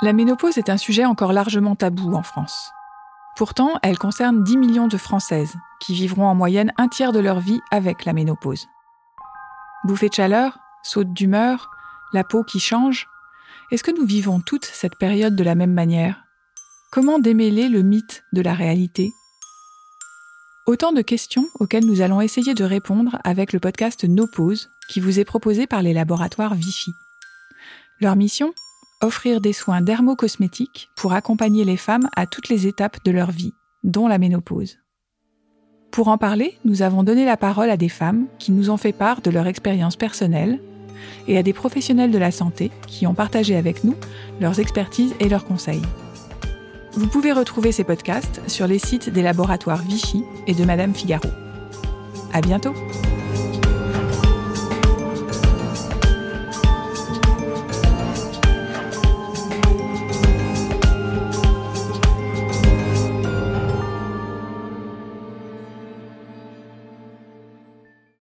La ménopause est un sujet encore largement tabou en France. Pourtant, elle concerne 10 millions de Françaises qui vivront en moyenne un tiers de leur vie avec la ménopause. Bouffée de chaleur, saute d'humeur, la peau qui change, est-ce que nous vivons toute cette période de la même manière? Comment démêler le mythe de la réalité? Autant de questions auxquelles nous allons essayer de répondre avec le podcast No Pause qui vous est proposé par les laboratoires Vichy. Leur mission? Offrir des soins dermocosmétiques pour accompagner les femmes à toutes les étapes de leur vie, dont la ménopause. Pour en parler, nous avons donné la parole à des femmes qui nous ont fait part de leur expérience personnelle et à des professionnels de la santé qui ont partagé avec nous leurs expertises et leurs conseils. Vous pouvez retrouver ces podcasts sur les sites des laboratoires Vichy et de Madame Figaro. À bientôt!